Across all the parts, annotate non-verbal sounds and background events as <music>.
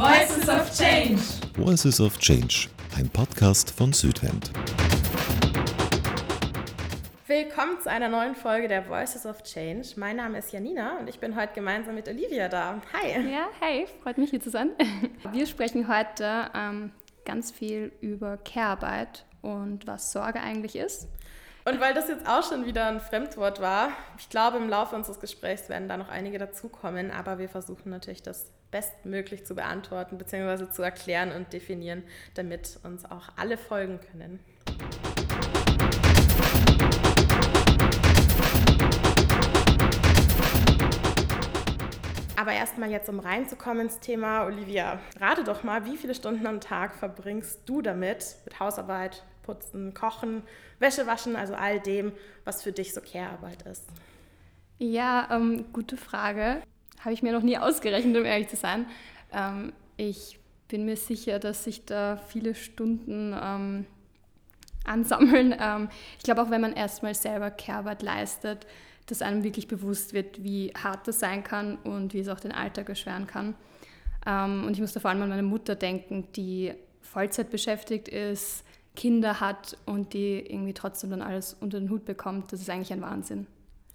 Voices of Change. Voices of Change, ein Podcast von Südwind. Willkommen zu einer neuen Folge der Voices of Change. Mein Name ist Janina und ich bin heute gemeinsam mit Olivia da. Hi. Ja, hey, freut mich hier zu sein. <laughs> Wir sprechen heute ähm, ganz viel über Care-Arbeit und was Sorge eigentlich ist. Und weil das jetzt auch schon wieder ein Fremdwort war, ich glaube, im Laufe unseres Gesprächs werden da noch einige dazukommen, aber wir versuchen natürlich das bestmöglich zu beantworten bzw. zu erklären und definieren, damit uns auch alle folgen können. Aber erstmal jetzt, um reinzukommen ins Thema, Olivia, rate doch mal, wie viele Stunden am Tag verbringst du damit, mit Hausarbeit, Putzen, Kochen, Wäsche waschen, also all dem, was für dich so Care-Arbeit ist? Ja, ähm, gute Frage. Habe ich mir noch nie ausgerechnet, um ehrlich zu sein. Ähm, ich bin mir sicher, dass sich da viele Stunden ähm, ansammeln. Ähm, ich glaube auch, wenn man erstmal selber Care-Arbeit leistet, dass einem wirklich bewusst wird, wie hart das sein kann und wie es auch den Alltag erschweren kann. Ähm, und ich muss da vor allem an meine Mutter denken, die Vollzeit beschäftigt ist, Kinder hat und die irgendwie trotzdem dann alles unter den Hut bekommt. Das ist eigentlich ein Wahnsinn.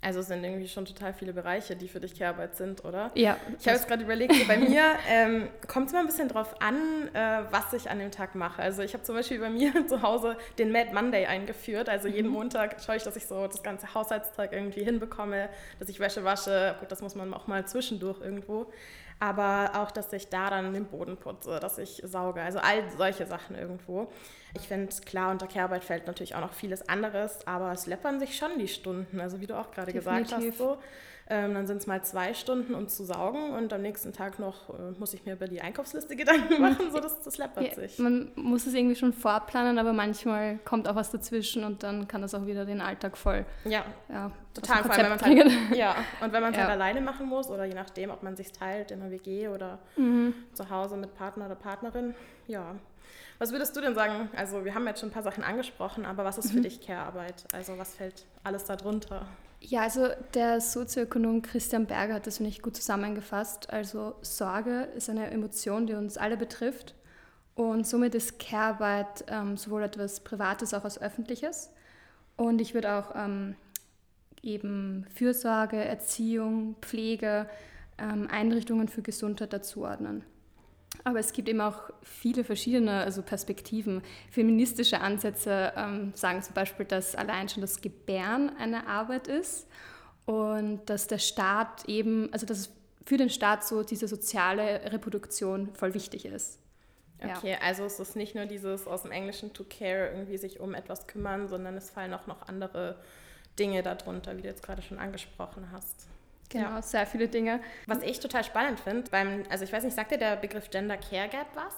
Also es sind irgendwie schon total viele Bereiche, die für dich Care-Arbeit sind, oder? Ja. Ich habe jetzt gerade überlegt, so bei mir ähm, kommt es immer ein bisschen drauf an, äh, was ich an dem Tag mache. Also ich habe zum Beispiel bei mir <laughs> zu Hause den Mad Monday eingeführt. Also jeden mhm. Montag schaue ich, dass ich so das ganze Haushaltstag irgendwie hinbekomme, dass ich Wäsche wasche. Gut, das muss man auch mal zwischendurch irgendwo. Aber auch, dass ich da dann den Boden putze, dass ich sauge. Also all solche Sachen irgendwo. Ich finde, klar, unter Kehrarbeit fällt natürlich auch noch vieles anderes, aber es läppern sich schon die Stunden. Also wie du auch gerade gesagt hast, so. Ähm, dann sind es mal zwei Stunden, um zu saugen und am nächsten Tag noch äh, muss ich mir über die Einkaufsliste <laughs> Gedanken machen, so das, das läppert ja, sich. Man muss es irgendwie schon vorplanen, aber manchmal kommt auch was dazwischen und dann kann das auch wieder den Alltag voll. Ja, ja total. Vor allem, wenn man halt, ja, und wenn man es ja. halt alleine machen muss oder je nachdem, ob man sich teilt in einer WG oder mhm. zu Hause mit Partner oder Partnerin, ja. Was würdest du denn sagen? Also wir haben jetzt schon ein paar Sachen angesprochen, aber was ist für mhm. dich Care-Arbeit? Also was fällt alles darunter? Ja, also der Sozioökonom Christian Berger hat das, finde ich, gut zusammengefasst. Also Sorge ist eine Emotion, die uns alle betrifft. Und somit ist Care-Arbeit ähm, sowohl etwas Privates auch als Öffentliches. Und ich würde auch ähm, eben Fürsorge, Erziehung, Pflege, ähm, Einrichtungen für Gesundheit dazuordnen. Aber es gibt eben auch viele verschiedene also Perspektiven. Feministische Ansätze ähm, sagen zum Beispiel, dass allein schon das Gebären eine Arbeit ist und dass der Staat eben, also dass für den Staat so diese soziale Reproduktion voll wichtig ist. Okay, ja. also es ist nicht nur dieses aus dem Englischen to care, irgendwie sich um etwas kümmern, sondern es fallen auch noch andere Dinge darunter, wie du jetzt gerade schon angesprochen hast. Genau, ja. sehr viele Dinge. Was ich total spannend finde, beim, also ich weiß nicht, sagt dir der Begriff Gender Care Gap was?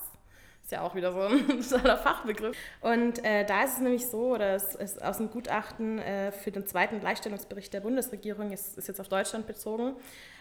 Ist ja auch wieder so ein <laughs> totaler Fachbegriff. Und äh, da ist es nämlich so, oder es ist aus dem Gutachten äh, für den zweiten Gleichstellungsbericht der Bundesregierung, ist, ist jetzt auf Deutschland bezogen,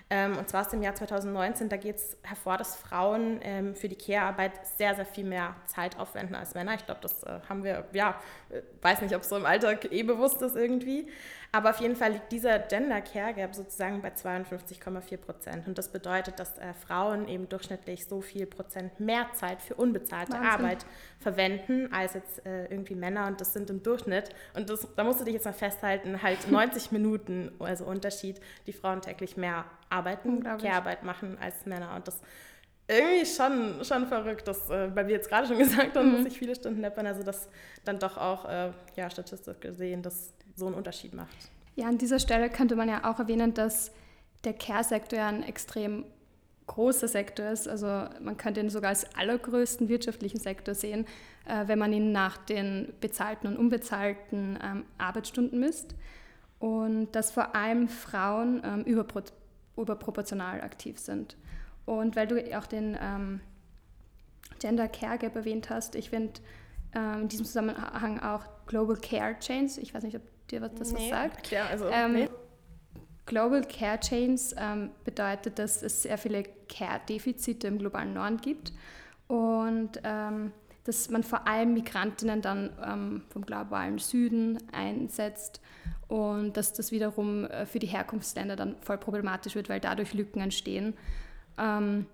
ähm, und zwar aus dem Jahr 2019, da geht es hervor, dass Frauen ähm, für die Care-Arbeit sehr, sehr viel mehr Zeit aufwenden als Männer. Ich glaube, das äh, haben wir, ja, äh, weiß nicht, ob es so im Alltag eh bewusst ist irgendwie. Aber auf jeden Fall liegt dieser Gender Care Gap sozusagen bei 52,4 Prozent. Und das bedeutet, dass äh, Frauen eben durchschnittlich so viel Prozent mehr Zeit für unbezahlte Wahnsinn. Arbeit verwenden als jetzt äh, irgendwie Männer. Und das sind im Durchschnitt, und das, da musst du dich jetzt mal festhalten, halt <laughs> 90 Minuten, also Unterschied, die Frauen täglich mehr arbeiten, Care-Arbeit machen als Männer. Und das irgendwie schon, schon verrückt, dass, äh, weil wir jetzt gerade schon <laughs> gesagt haben, mhm. dass sich viele Stunden läppern, also das dann doch auch, äh, ja, statistisch gesehen, das so einen Unterschied macht. Ja, an dieser Stelle könnte man ja auch erwähnen, dass der Care-Sektor ja ein extrem großer Sektor ist. Also man könnte ihn sogar als allergrößten wirtschaftlichen Sektor sehen, äh, wenn man ihn nach den bezahlten und unbezahlten ähm, Arbeitsstunden misst. Und dass vor allem Frauen ähm, überpro überproportional aktiv sind. Und weil du auch den ähm, Gender Care Gap erwähnt hast, ich finde ähm, in diesem Zusammenhang auch Global Care Chains, ich weiß nicht, ob dir das nee, was sagt. Klar, also, ähm, nee. Global Care Chains ähm, bedeutet, dass es sehr viele Care-Defizite im globalen Norden gibt und ähm, dass man vor allem Migrantinnen dann ähm, vom globalen Süden einsetzt und dass das wiederum äh, für die Herkunftsländer dann voll problematisch wird, weil dadurch Lücken entstehen. Ähm,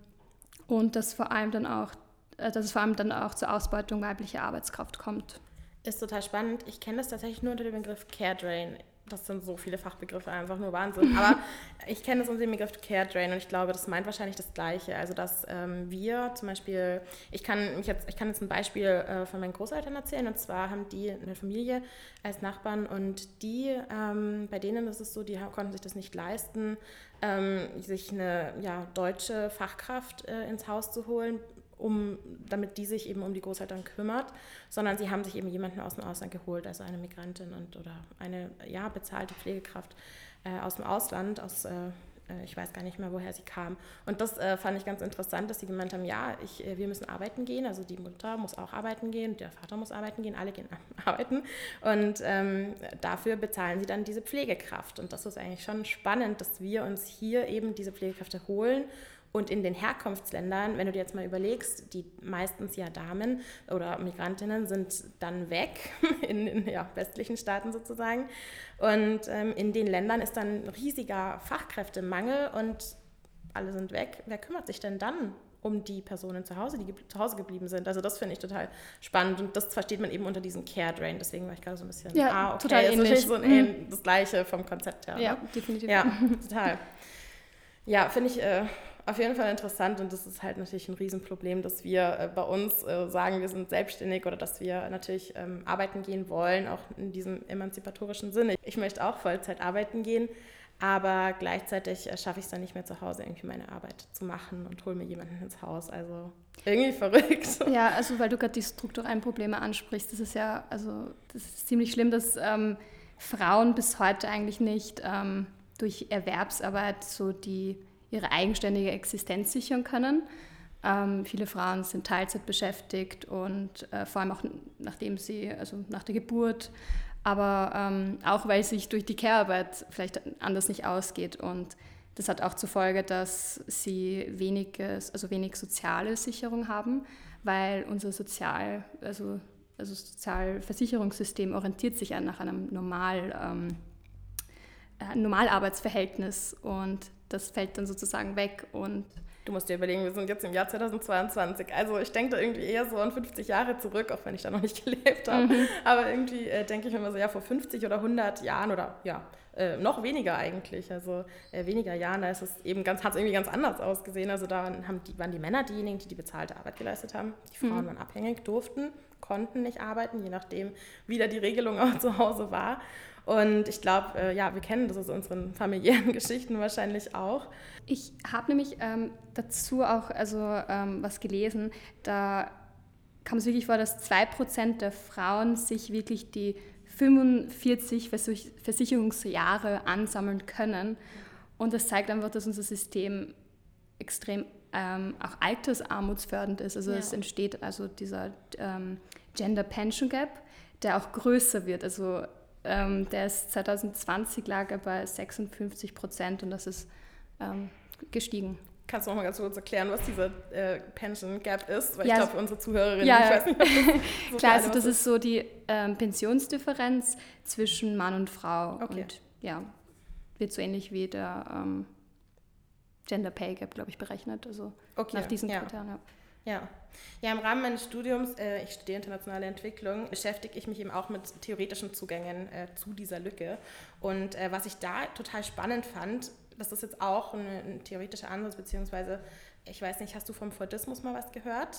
Und dass, vor allem dann auch, äh, dass es vor allem dann auch zur Ausbeutung weiblicher Arbeitskraft kommt. Ist total spannend. Ich kenne das tatsächlich nur unter dem Begriff Care Drain das sind so viele Fachbegriffe, einfach nur Wahnsinn. Aber <laughs> ich kenne es unter dem Begriff Care Drain und ich glaube, das meint wahrscheinlich das Gleiche. Also, dass ähm, wir zum Beispiel, ich kann, mich jetzt, ich kann jetzt ein Beispiel äh, von meinen Großeltern erzählen und zwar haben die eine Familie als Nachbarn und die, ähm, bei denen ist es so, die konnten sich das nicht leisten, ähm, sich eine ja, deutsche Fachkraft äh, ins Haus zu holen, um, damit die sich eben um die Großeltern kümmert, sondern sie haben sich eben jemanden aus dem Ausland geholt, also eine Migrantin und, oder eine ja, bezahlte Pflegekraft äh, aus dem Ausland, aus, äh, ich weiß gar nicht mehr, woher sie kam. Und das äh, fand ich ganz interessant, dass sie gemeint haben, ja, ich, äh, wir müssen arbeiten gehen, also die Mutter muss auch arbeiten gehen, der Vater muss arbeiten gehen, alle gehen <laughs> arbeiten und ähm, dafür bezahlen sie dann diese Pflegekraft. Und das ist eigentlich schon spannend, dass wir uns hier eben diese Pflegekräfte holen und in den Herkunftsländern, wenn du dir jetzt mal überlegst, die meistens ja Damen oder Migrantinnen sind dann weg, <laughs> in den ja, westlichen Staaten sozusagen. Und ähm, in den Ländern ist dann ein riesiger Fachkräftemangel und alle sind weg. Wer kümmert sich denn dann um die Personen zu Hause, die zu Hause geblieben sind. Also das finde ich total spannend und das versteht man eben unter diesem Care Drain. Deswegen war ich gerade so ein bisschen, ja, ah, okay, total ähnlich. ist so ein, mhm. das Gleiche vom Konzept her. Ja, ne? definitiv. Ja, total. Ja, finde ich äh, auf jeden Fall interessant und das ist halt natürlich ein Riesenproblem, dass wir äh, bei uns äh, sagen, wir sind selbstständig oder dass wir natürlich ähm, arbeiten gehen wollen, auch in diesem emanzipatorischen Sinne. Ich möchte auch Vollzeit arbeiten gehen, aber gleichzeitig äh, schaffe ich es dann nicht mehr zu Hause, irgendwie meine Arbeit zu machen und hole mir jemanden ins Haus. Also irgendwie <laughs> verrückt. Ja, also weil du gerade die strukturellen Probleme ansprichst, das ist ja, also das ist ziemlich schlimm, dass ähm, Frauen bis heute eigentlich nicht ähm, durch Erwerbsarbeit so die ihre eigenständige Existenz sichern können. Ähm, viele Frauen sind Teilzeit beschäftigt und äh, vor allem auch nachdem sie, also nach der Geburt, aber ähm, auch weil sich durch die Care-Arbeit vielleicht anders nicht ausgeht. Und das hat auch zur Folge, dass sie weniges, also wenig soziale Sicherung haben, weil unser Sozial, also, also Sozialversicherungssystem orientiert sich ja nach einem Normal, ähm, äh, Normalarbeitsverhältnis und das fällt dann sozusagen weg und Du musst dir überlegen, wir sind jetzt im Jahr 2022. Also ich denke da irgendwie eher so an 50 Jahre zurück, auch wenn ich da noch nicht <laughs> gelebt habe. Mhm. Aber irgendwie äh, denke ich immer so, ja, vor 50 oder 100 Jahren oder ja, äh, noch weniger eigentlich. Also äh, weniger Jahren, da ist es eben ganz, hat es irgendwie ganz anders ausgesehen. Also da haben die, waren die Männer diejenigen, die die bezahlte Arbeit geleistet haben. Die Frauen mhm. waren abhängig, durften, konnten nicht arbeiten, je nachdem, wie da die Regelung auch zu Hause war. Und ich glaube, äh, ja, wir kennen das aus unseren familiären <laughs> Geschichten wahrscheinlich auch. Ich habe nämlich ähm, dazu auch also, ähm, was gelesen, da kam es wirklich vor, dass 2% der Frauen sich wirklich die 45 Versicherungsjahre ansammeln können. Und das zeigt einfach, dass unser System extrem ähm, auch altersarmutsfördernd ist. Also ja. es entsteht also dieser ähm, Gender Pension Gap, der auch größer wird. Also ähm, der ist 2020 lag er bei 56 Prozent und das ist ähm, gestiegen. Kannst du noch mal ganz kurz erklären, was dieser äh, Pension Gap ist? Weil ja, ich glaube, für unsere Zuhörerinnen, ja, ich weiß nicht, ob das <laughs> so Klar, also das ist. ist so die ähm, Pensionsdifferenz zwischen Mann und Frau. Okay. Und ja, wird so ähnlich wie der ähm, Gender Pay Gap, glaube ich, berechnet. Also okay, nach diesen ja. Kriterien. Ja. Ja. ja, im Rahmen meines Studiums, äh, ich studiere internationale Entwicklung, beschäftige ich mich eben auch mit theoretischen Zugängen äh, zu dieser Lücke. Und äh, was ich da total spannend fand, das ist jetzt auch ein, ein theoretischer Ansatz, beziehungsweise, ich weiß nicht, hast du vom Fordismus mal was gehört?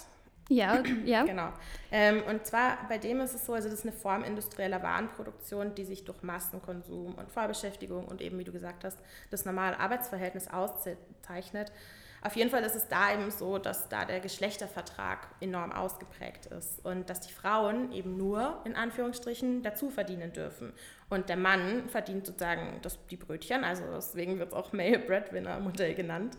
Ja, ja. genau. Ähm, und zwar bei dem ist es so, also das ist eine Form industrieller Warenproduktion, die sich durch Massenkonsum und Vorbeschäftigung und eben, wie du gesagt hast, das normale Arbeitsverhältnis auszeichnet. Auf jeden Fall ist es da eben so, dass da der Geschlechtervertrag enorm ausgeprägt ist und dass die Frauen eben nur in Anführungsstrichen dazu verdienen dürfen. Und der Mann verdient sozusagen das, die Brötchen, also deswegen wird es auch Male Breadwinner Modell genannt.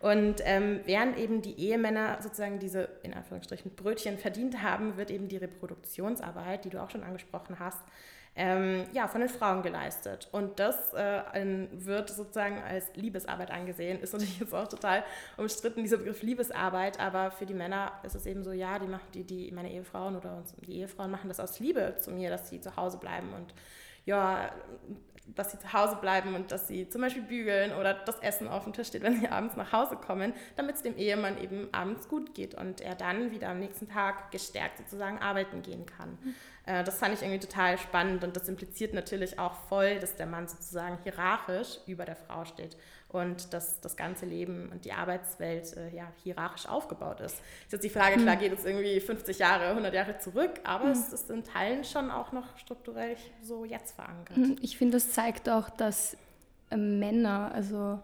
Und ähm, während eben die Ehemänner sozusagen diese in Anführungsstrichen Brötchen verdient haben, wird eben die Reproduktionsarbeit, die du auch schon angesprochen hast, ähm, ja, von den Frauen geleistet. Und das äh, wird sozusagen als Liebesarbeit angesehen. Ist natürlich jetzt auch total umstritten, dieser Begriff Liebesarbeit, aber für die Männer ist es eben so, ja, die, machen, die, die meine Ehefrauen oder die Ehefrauen machen das aus Liebe zu mir, dass sie zu Hause bleiben und ja, dass sie zu Hause bleiben und dass sie zum Beispiel bügeln oder das Essen auf dem Tisch steht, <laughs> wenn sie abends nach Hause kommen, damit es dem Ehemann eben abends gut geht und er dann wieder am nächsten Tag gestärkt sozusagen arbeiten gehen kann. Mhm. Äh, das fand ich irgendwie total spannend und das impliziert natürlich auch voll, dass der Mann sozusagen hierarchisch über der Frau steht und dass das ganze Leben und die Arbeitswelt äh, ja, hierarchisch aufgebaut ist. Ist jetzt die Frage, klar hm. geht es irgendwie 50 Jahre, 100 Jahre zurück, aber mhm. es ist in Teilen schon auch noch strukturell so jetzt verankert. Hm, ich finde, das zeigt auch, dass äh, Männer also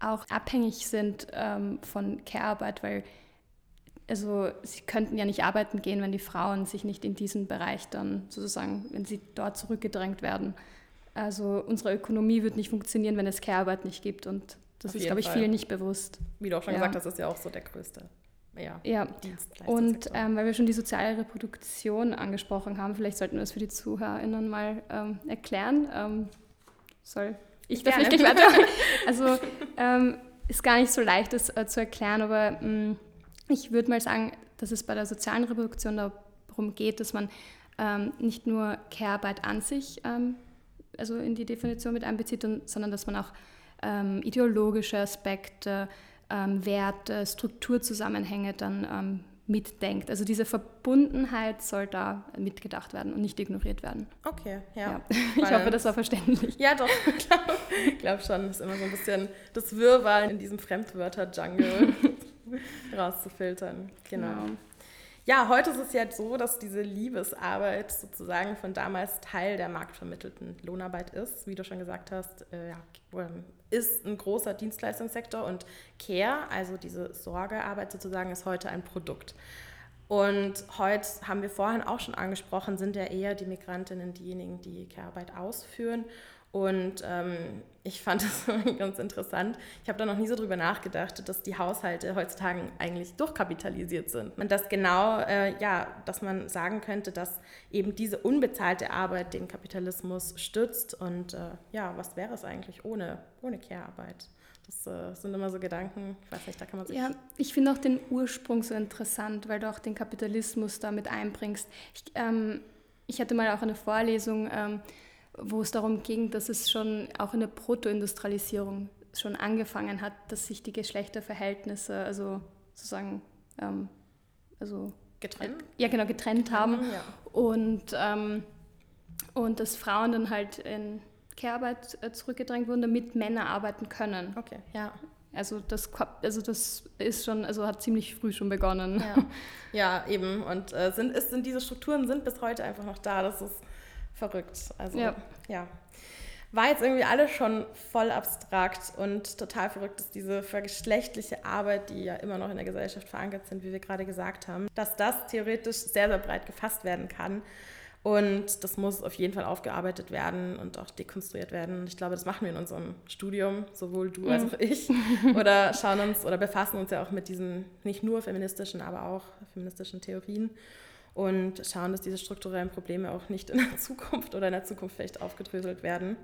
auch abhängig sind ähm, von Care-Arbeit, weil also sie könnten ja nicht arbeiten gehen, wenn die Frauen sich nicht in diesen Bereich dann sozusagen, wenn sie dort zurückgedrängt werden. Also unsere Ökonomie wird nicht funktionieren, wenn es Care-Arbeit nicht gibt und das Auf ist, glaube ich, vielen nicht bewusst. Wie du auch schon ja. gesagt hast, ist ja auch so der größte ja, ja. Und ähm, weil wir schon die soziale Reproduktion angesprochen haben, vielleicht sollten wir das für die ZuhörerInnen mal ähm, erklären. Ähm, soll ich da vielleicht gleich weiter? <laughs> Also ähm, ist gar nicht so leicht, das äh, zu erklären, aber mh, mm, ich würde mal sagen, dass es bei der sozialen Reproduktion darum geht, dass man ähm, nicht nur Care-Arbeit an sich ähm, also in die Definition mit einbezieht, sondern dass man auch ähm, ideologische Aspekte, ähm, Werte, Strukturzusammenhänge dann ähm, mitdenkt. Also diese Verbundenheit soll da mitgedacht werden und nicht ignoriert werden. Okay, ja. ja. <laughs> Ich hoffe, das war verständlich. Ja, doch, <laughs> ich glaube schon. Das ist immer so ein bisschen das Wirrwarr in diesem Fremdwörter-Jungle <laughs> rauszufiltern. Genau. genau. Ja, heute ist es ja so, dass diese Liebesarbeit sozusagen von damals Teil der marktvermittelten Lohnarbeit ist. Wie du schon gesagt hast, äh, ähm, ist ein großer Dienstleistungssektor und Care, also diese Sorgearbeit sozusagen, ist heute ein Produkt. Und heute haben wir vorhin auch schon angesprochen, sind ja eher die Migrantinnen diejenigen, die Care-Arbeit ausführen. Und ähm, ich fand <laughs> das ganz interessant. Ich habe da noch nie so drüber nachgedacht, dass die Haushalte heutzutage eigentlich durchkapitalisiert sind. Und dass genau, äh, ja, dass man sagen könnte, dass eben diese unbezahlte Arbeit den Kapitalismus stützt. Und äh, ja, was wäre es eigentlich ohne, ohne Care-Arbeit? Das äh, sind immer so Gedanken, ich weiß nicht, da kann man sich. Ja, ich finde auch den Ursprung so interessant, weil du auch den Kapitalismus damit einbringst. Ich, ähm, ich hatte mal auch eine Vorlesung, ähm, wo es darum ging, dass es schon auch in der Protoindustrialisierung schon angefangen hat, dass sich die Geschlechterverhältnisse, also sozusagen, ähm, also getrennt? Äh, ja, genau, getrennt haben. Mhm, ja. Und, ähm, und dass Frauen dann halt in Care-Arbeit äh, zurückgedrängt wurden, damit Männer arbeiten können. Okay, ja. Also das, also das ist schon, also hat ziemlich früh schon begonnen. Ja, ja eben. Und äh, sind, ist, sind diese Strukturen sind bis heute einfach noch da. Das ist verrückt. Also ja. ja. War jetzt irgendwie alles schon voll abstrakt und total verrückt ist diese vergeschlechtliche Arbeit, die ja immer noch in der Gesellschaft verankert sind, wie wir gerade gesagt haben, dass das theoretisch sehr, sehr breit gefasst werden kann. Und das muss auf jeden Fall aufgearbeitet werden und auch dekonstruiert werden. Ich glaube, das machen wir in unserem Studium, sowohl du als auch ich. <laughs> Oder schauen uns oder befassen uns ja auch mit diesen nicht nur feministischen, aber auch feministischen Theorien und schauen, dass diese strukturellen Probleme auch nicht in der Zukunft oder in der Zukunft vielleicht aufgedröselt werden.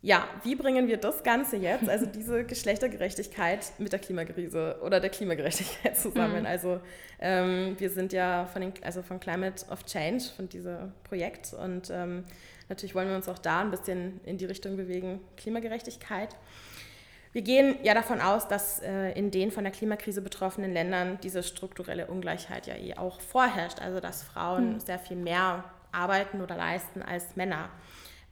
Ja, wie bringen wir das Ganze jetzt, also <laughs> diese Geschlechtergerechtigkeit mit der Klimakrise oder der Klimagerechtigkeit zusammen? Mhm. Also ähm, wir sind ja von, den, also von Climate of Change, von diesem Projekt und ähm, natürlich wollen wir uns auch da ein bisschen in die Richtung bewegen, Klimagerechtigkeit. Wir gehen ja davon aus, dass äh, in den von der Klimakrise betroffenen Ländern diese strukturelle Ungleichheit ja eh auch vorherrscht, also dass Frauen mhm. sehr viel mehr arbeiten oder leisten als Männer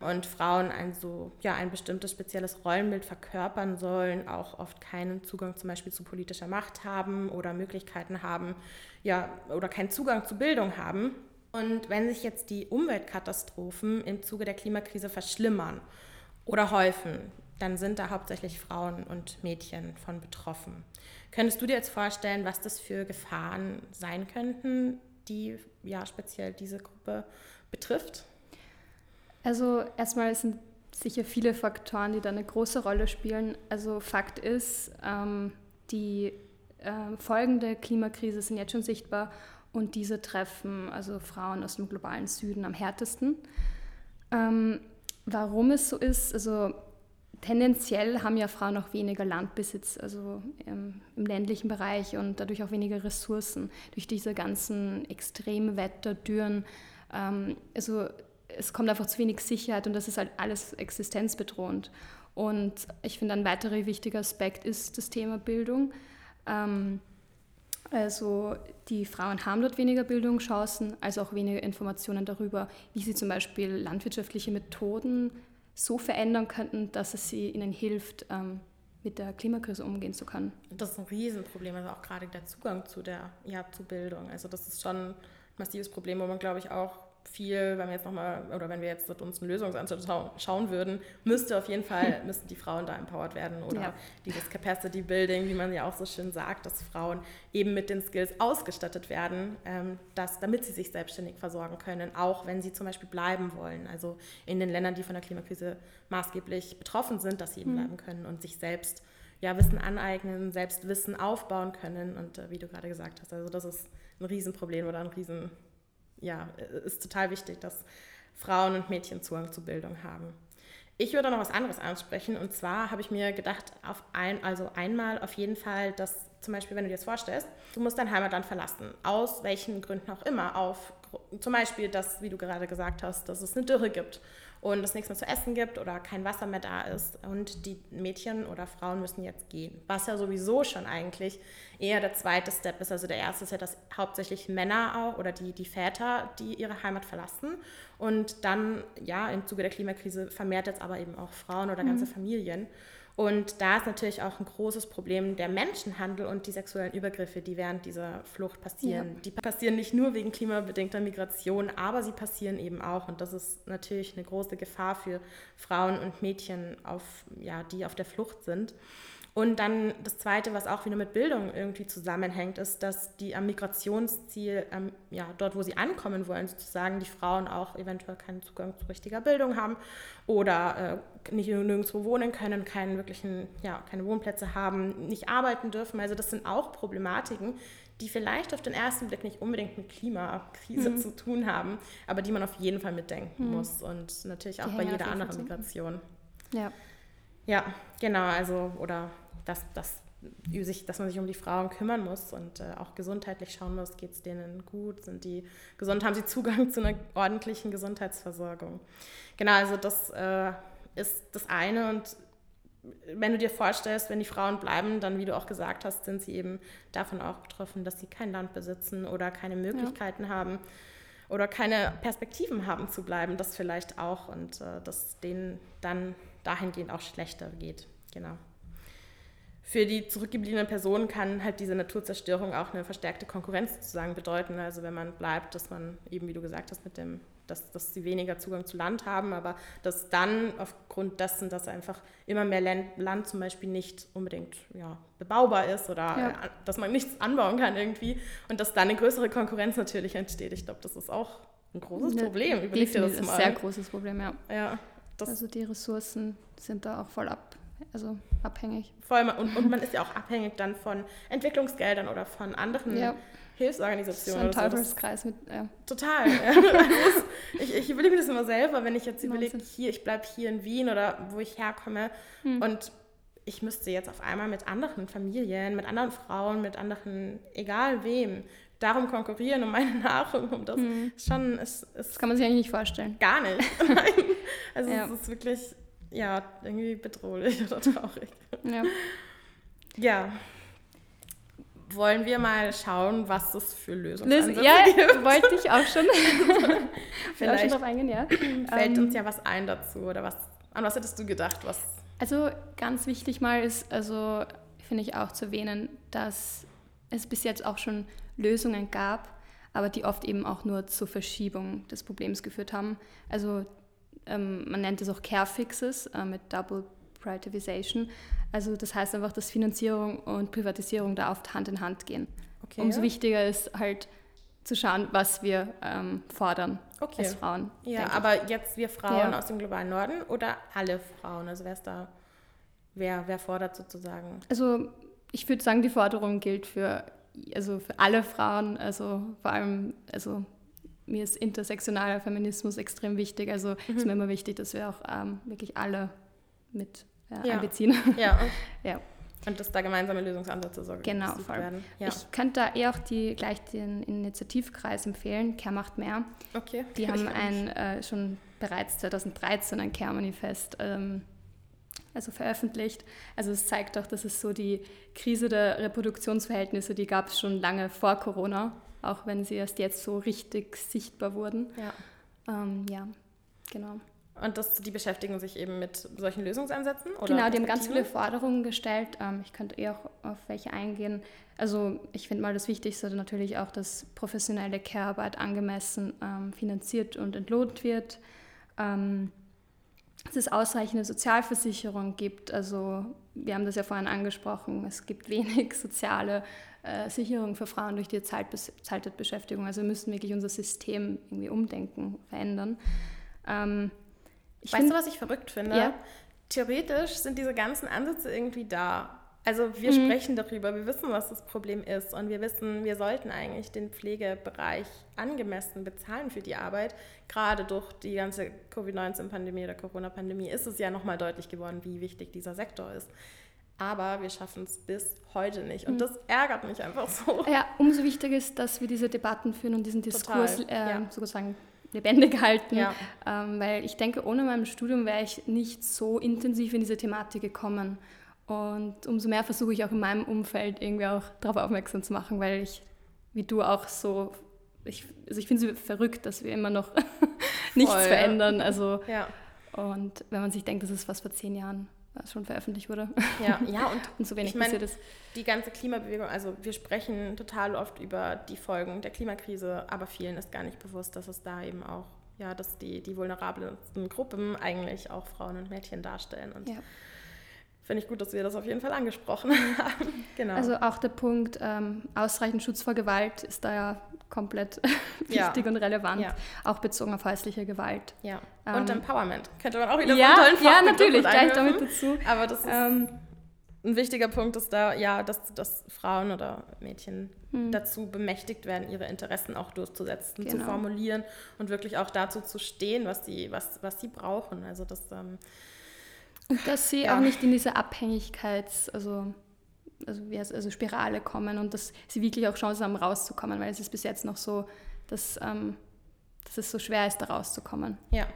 und Frauen ein so ja ein bestimmtes spezielles Rollenbild verkörpern sollen, auch oft keinen Zugang zum Beispiel zu politischer Macht haben oder Möglichkeiten haben, ja oder keinen Zugang zu Bildung haben. Und wenn sich jetzt die Umweltkatastrophen im Zuge der Klimakrise verschlimmern oder häufen, dann sind da hauptsächlich Frauen und Mädchen von betroffen. Könntest du dir jetzt vorstellen, was das für Gefahren sein könnten, die ja speziell diese Gruppe betrifft? Also erstmal sind sicher viele Faktoren, die da eine große Rolle spielen. Also Fakt ist, ähm, die äh, Folgen der Klimakrise sind jetzt schon sichtbar und diese treffen also Frauen aus dem globalen Süden am härtesten. Ähm, warum es so ist, also tendenziell haben ja Frauen auch weniger Landbesitz, also im, im, ländlichen Bereich und dadurch auch weniger Ressourcen durch diese ganzen Extremwetter, Dürren. Ähm, also es kommt einfach zu wenig Sicherheit und das ist halt alles existenzbedrohend. Und ich finde, ein weiterer wichtiger Aspekt ist das Thema Bildung. Ähm, also die Frauen haben dort weniger Bildungschancen, also auch weniger Informationen darüber, wie sie zum Beispiel landwirtschaftliche Methoden so verändern könnten, dass es sie ihnen hilft, ähm, mit der Klimakrise umgehen zu können. Das ist ein Riesenproblem, also auch gerade der Zugang zu der ja, zu Bildung. Also das ist schon ein massives Problem, wo man, glaube ich, auch viel, wenn wir jetzt nochmal, oder wenn wir jetzt uns einen Lösungsansatz schauen würden, müsste auf jeden Fall, <laughs> müssten die Frauen da empowered werden oder ja. dieses Capacity Building, wie man ja auch so schön sagt, dass Frauen eben mit den Skills ausgestattet werden, ähm, dass, damit sie sich selbstständig versorgen können, auch wenn sie zum Beispiel bleiben wollen. Also in den Ländern, die von der Klimakrise maßgeblich betroffen sind, dass sie eben mhm. bleiben können und sich selbst ja, Wissen aneignen, selbst Wissen aufbauen können. Und äh, wie du gerade gesagt hast, also das ist ein Riesenproblem oder ein Riesen ja, ist total wichtig, dass Frauen und Mädchen Zugang zu Bildung haben. Ich würde noch was anderes ansprechen und zwar habe ich mir gedacht, auf ein, also einmal auf jeden Fall, dass zum Beispiel, wenn du dir das vorstellst, du musst dein Heimatland verlassen, aus welchen Gründen auch immer, auf zum Beispiel, dass, wie du gerade gesagt hast, dass es eine Dürre gibt und es nichts mehr zu essen gibt oder kein Wasser mehr da ist und die Mädchen oder Frauen müssen jetzt gehen. Was ja sowieso schon eigentlich eher der zweite Step ist. Also der erste ist ja, dass hauptsächlich Männer auch oder die, die Väter, die ihre Heimat verlassen und dann, ja, im Zuge der Klimakrise vermehrt jetzt aber eben auch Frauen oder ganze mhm. Familien. Und da ist natürlich auch ein großes Problem der Menschenhandel und die sexuellen Übergriffe, die während dieser Flucht passieren. Ja. Die passieren nicht nur wegen klimabedingter Migration, aber sie passieren eben auch. Und das ist natürlich eine große Gefahr für Frauen und Mädchen, auf, ja, die auf der Flucht sind. Und dann das Zweite, was auch wieder mit Bildung irgendwie zusammenhängt, ist, dass die am Migrationsziel, ähm, ja, dort, wo sie ankommen wollen, sozusagen die Frauen auch eventuell keinen Zugang zu richtiger Bildung haben oder äh, nicht nirgendwo wohnen können, keinen wirklichen, ja, keine Wohnplätze haben, nicht arbeiten dürfen. Also das sind auch Problematiken, die vielleicht auf den ersten Blick nicht unbedingt mit Klimakrise mhm. zu tun haben, aber die man auf jeden Fall mitdenken mhm. muss und natürlich auch die bei jeder anderen Migration. Ja. Ja, genau, also oder dass, dass, sich, dass man sich um die Frauen kümmern muss und äh, auch gesundheitlich schauen muss, geht es denen gut, sind die gesund, haben sie Zugang <laughs> zu einer ordentlichen Gesundheitsversorgung. Genau, also das äh, ist das eine und wenn du dir vorstellst, wenn die Frauen bleiben, dann, wie du auch gesagt hast, sind sie eben davon auch betroffen, dass sie kein Land besitzen oder keine Möglichkeiten ja. haben oder keine Perspektiven haben zu bleiben, das vielleicht auch und äh, dass denen dann dahingehend auch schlechter geht. Genau für die zurückgebliebenen Personen kann halt diese Naturzerstörung auch eine verstärkte Konkurrenz sozusagen bedeuten. Also wenn man bleibt, dass man eben, wie du gesagt hast, mit dem, dass, dass sie weniger Zugang zu Land haben, aber dass dann aufgrund dessen, dass einfach immer mehr Land, Land zum Beispiel nicht unbedingt ja, bebaubar ist oder ja. dass man nichts anbauen kann irgendwie und dass dann eine größere Konkurrenz natürlich entsteht. Ich glaube, das ist auch ein großes ja, Problem. Überleg dir das mal. Ein sehr großes Problem, ja. ja also die Ressourcen sind da auch voll ab also abhängig. Voll, und, und man ist ja auch abhängig dann von Entwicklungsgeldern oder von anderen ja. Hilfsorganisationen. So ein Teufelskreis mit, ja. Total. Also <laughs> ich, ich überlege mir das immer selber, wenn ich jetzt überlege, hier, ich bleibe hier in Wien oder wo ich herkomme hm. und ich müsste jetzt auf einmal mit anderen Familien, mit anderen Frauen, mit anderen, egal wem, darum konkurrieren um meine <laughs> Nahrung, um das hm. schon ist, ist Das kann man sich eigentlich nicht vorstellen. Gar nicht. <laughs> Also ja. es ist wirklich ja, irgendwie bedrohlich <laughs> oder traurig. Ja. Ja. Wollen wir mal schauen, was das für Lösungsansätze ja, gibt? wollte ich auch schon. <laughs> Vielleicht schon drauf eingehen, ja. Fällt uns ähm, ja was ein dazu oder was? An was hättest du gedacht? Was? Also ganz wichtig mal ist, also finde ich auch zu erwähnen, dass es bis jetzt auch schon Lösungen gab, aber die oft eben auch nur zur Verschiebung des Problems geführt haben. Also ähm, man nennt es auch Care Fixes äh, mit Double Privatization. Also das heißt einfach, dass Finanzierung und Privatisierung da oft Hand in Hand gehen. Okay, Umso ja. wichtiger ist halt zu schauen, was wir ähm, fordern okay. als Frauen. Ja, aber jetzt wir Frauen ja. aus dem globalen Norden oder alle Frauen? Also wer ist da, wer, wer fordert sozusagen? Also ich würde sagen, die Forderung gilt für, also für alle Frauen, also vor allem also mir ist intersektionaler Feminismus extrem wichtig. Also mhm. ist mir immer wichtig, dass wir auch ähm, wirklich alle mit äh, ja. einbeziehen. Ja. <laughs> ja. Und dass da gemeinsame Lösungsansätze so genau, voll. werden. Ja. Ich könnte da eher auch die, gleich den Initiativkreis empfehlen, Care macht mehr. Okay. Die haben ein, äh, schon bereits 2013 ein Care-Manifest ähm, also veröffentlicht. Also es zeigt auch, dass es so die Krise der Reproduktionsverhältnisse, die gab es schon lange vor Corona, auch wenn sie erst jetzt so richtig sichtbar wurden. Ja. Ähm, ja, genau. Und das, die beschäftigen sich eben mit solchen Lösungsansätzen? Oder genau, die haben ganz viele? Forderungen gestellt. Ähm, ich könnte eh auch auf welche eingehen. Also ich finde mal das Wichtigste natürlich auch, dass professionelle Care-Arbeit angemessen ähm, finanziert und entlohnt wird. Ähm, dass es ausreichende Sozialversicherung gibt. Also wir haben das ja vorhin angesprochen, es gibt wenig soziale äh, Sicherung für Frauen durch die Zeitbes Zeitbeschäftigung. Also wir müssen wirklich unser System irgendwie umdenken, verändern. Ähm, ich Weißt du, was ich verrückt finde? Ja. Theoretisch sind diese ganzen Ansätze irgendwie da. Also wir Mhm. sprechen darüber, wir wissen, was das Problem ist und wir wissen, wir sollten eigentlich den Pflegebereich angemessen bezahlen für die Arbeit. Gerade durch die ganze Covid-19-Pandemie oder Corona-Pandemie ist es ja nochmal deutlich geworden, wie wichtig dieser Sektor ist. Aber wir schaffen es bis heute nicht Mhm. und das ärgert mich einfach so. Ja, umso wichtiger ist, dass wir diese Debatten führen und diesen Diskurs Total, äh, ja. sozusagen lebendig halten. Ja. Ähm, weil ich denke, ohne meinem Studium wäre ich nicht so intensiv in diese Thematik gekommen. Und umso mehr versuche ich auch in meinem Umfeld irgendwie auch darauf aufmerksam zu machen, weil ich, wie du auch so, ich, also ich finde es verrückt, dass wir immer noch <laughs> nichts Voll, ja. verändern. Also, Ja, und wenn man sich denkt, das ist was vor zehn Jahren äh, schon veröffentlicht wurde ja, <laughs> ja und und so wenig Ich mein, passiert ist. die ganze Klimabewegung, also wir sprechen total oft über die Folgen der Klimakrise, aber vielen ist gar nicht bewusst, dass es da eben auch, ja, dass die, die vulnerabelsten Gruppen eigentlich auch Frauen und Mädchen darstellen. Und Ja. Finde ich gut, dass wir das auf jeden Fall angesprochen <laughs> haben. genau. Also auch der Punkt ähm, ausreichend Schutz vor Gewalt ist da ja komplett <laughs> Ja. wichtig und relevant, Ja. auch bezogen auf häusliche Gewalt. ja. ähm, und Empowerment könnte man auch wieder Ja, tollen ja, natürlich, gleich damit dazu. Aber das ist Ähm, ein wichtiger Punkt, ist da, ja, dass, dass Frauen oder Mädchen Hm. dazu bemächtigt werden, ihre Interessen auch durchzusetzen, zu Genau. formulieren und wirklich auch dazu zu stehen, was sie, was, was sie brauchen. Also das, ähm, Und dass sie Ja. auch nicht in diese Abhängigkeits-, also, also, also Spirale kommen und dass sie wirklich auch Chancen haben, rauszukommen, weil es ist bis jetzt noch so, dass, ähm, dass es so schwer ist, da rauszukommen. ja.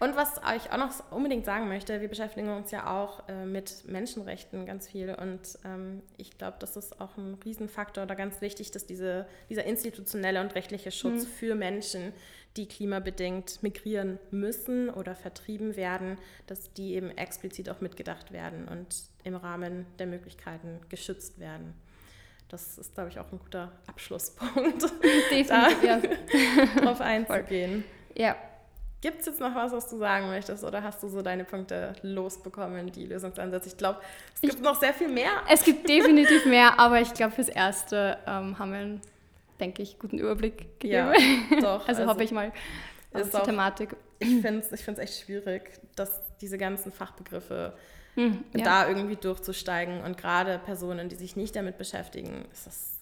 Und was ich auch noch unbedingt sagen möchte, wir beschäftigen uns ja auch äh, mit Menschenrechten ganz viel und ähm, ich glaube, das ist auch ein Riesenfaktor oder ganz wichtig, dass diese, dieser institutionelle und rechtliche Schutz für Menschen, die klimabedingt migrieren müssen oder vertrieben werden, dass die eben explizit auch mitgedacht werden und im Rahmen der Möglichkeiten geschützt werden. Das ist, glaube ich, auch ein guter Abschlusspunkt, <laughs> Definitiv, darauf <laughs> einzugehen. ja. Gibt es jetzt noch was, was du sagen möchtest oder hast du so deine Punkte losbekommen, die Lösungsansätze? Ich glaube, es gibt noch sehr viel mehr. Es gibt <laughs> definitiv mehr, aber ich glaube, fürs Erste ähm, haben wir einen, denke ich, guten Überblick gegeben. Ja, doch. Also, hoffe ich mal ist die auch- Thematik. Ich finde es ich find's echt schwierig, dass diese ganzen Fachbegriffe Hm, ja. da irgendwie durchzusteigen. Und gerade Personen, die sich nicht damit beschäftigen, ist das,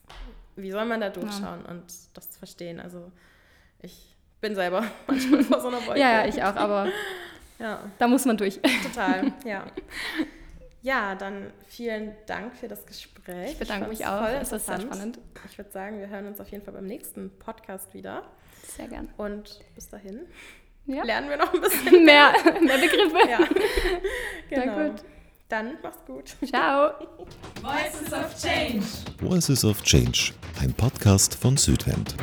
wie soll man da durchschauen und das verstehen? Also ich bin selber <laughs> manchmal vor so einer Wolke. ja, ja, ich auch, aber Ja, da muss man durch. total, <laughs> ja. Ja, dann vielen Dank für das Gespräch. Ich bedanke fand's mich auch. Es war sehr spannend. Ich würde sagen, wir hören uns auf jeden Fall beim nächsten Podcast wieder. Sehr gern. Und bis dahin Ja. lernen wir noch ein bisschen. <laughs> Mehr, mehr Begriffe. Ja, <laughs> Na genau. gut. Dann mach's gut. Ciao. Voices of Change, ein Podcast von Südwend.